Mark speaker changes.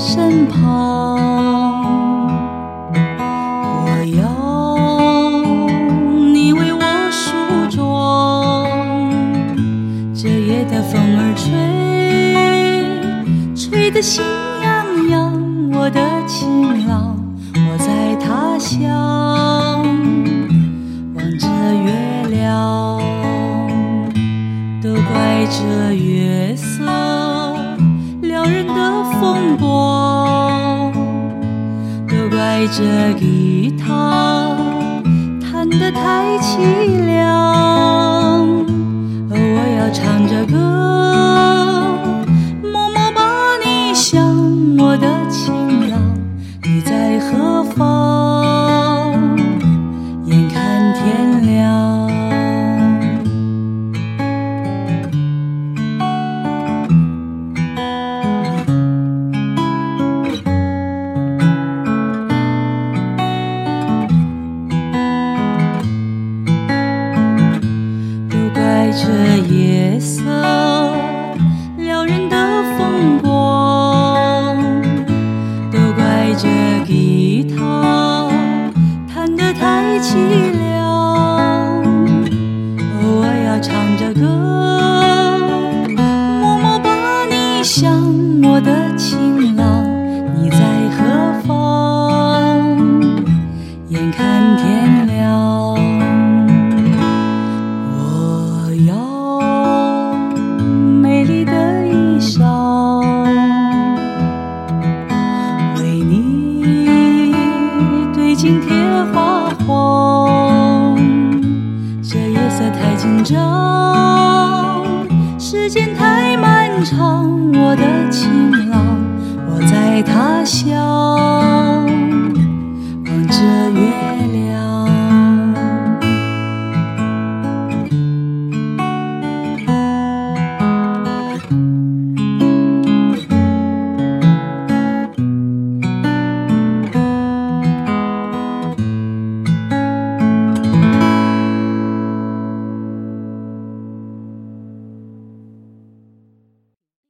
Speaker 1: 身旁。我要你为我梳妆，这夜的风儿吹，吹得心痒痒。我的情郎，我在他乡望着月亮，都怪这月色风波，都怪这吉他弹得太凄凉。夜色撩人的风光，都怪这吉他弹得太凄凉。哦，我要唱着歌，默默把你想，我的情长，时间太漫长，我的情郎，我在他乡望着月亮。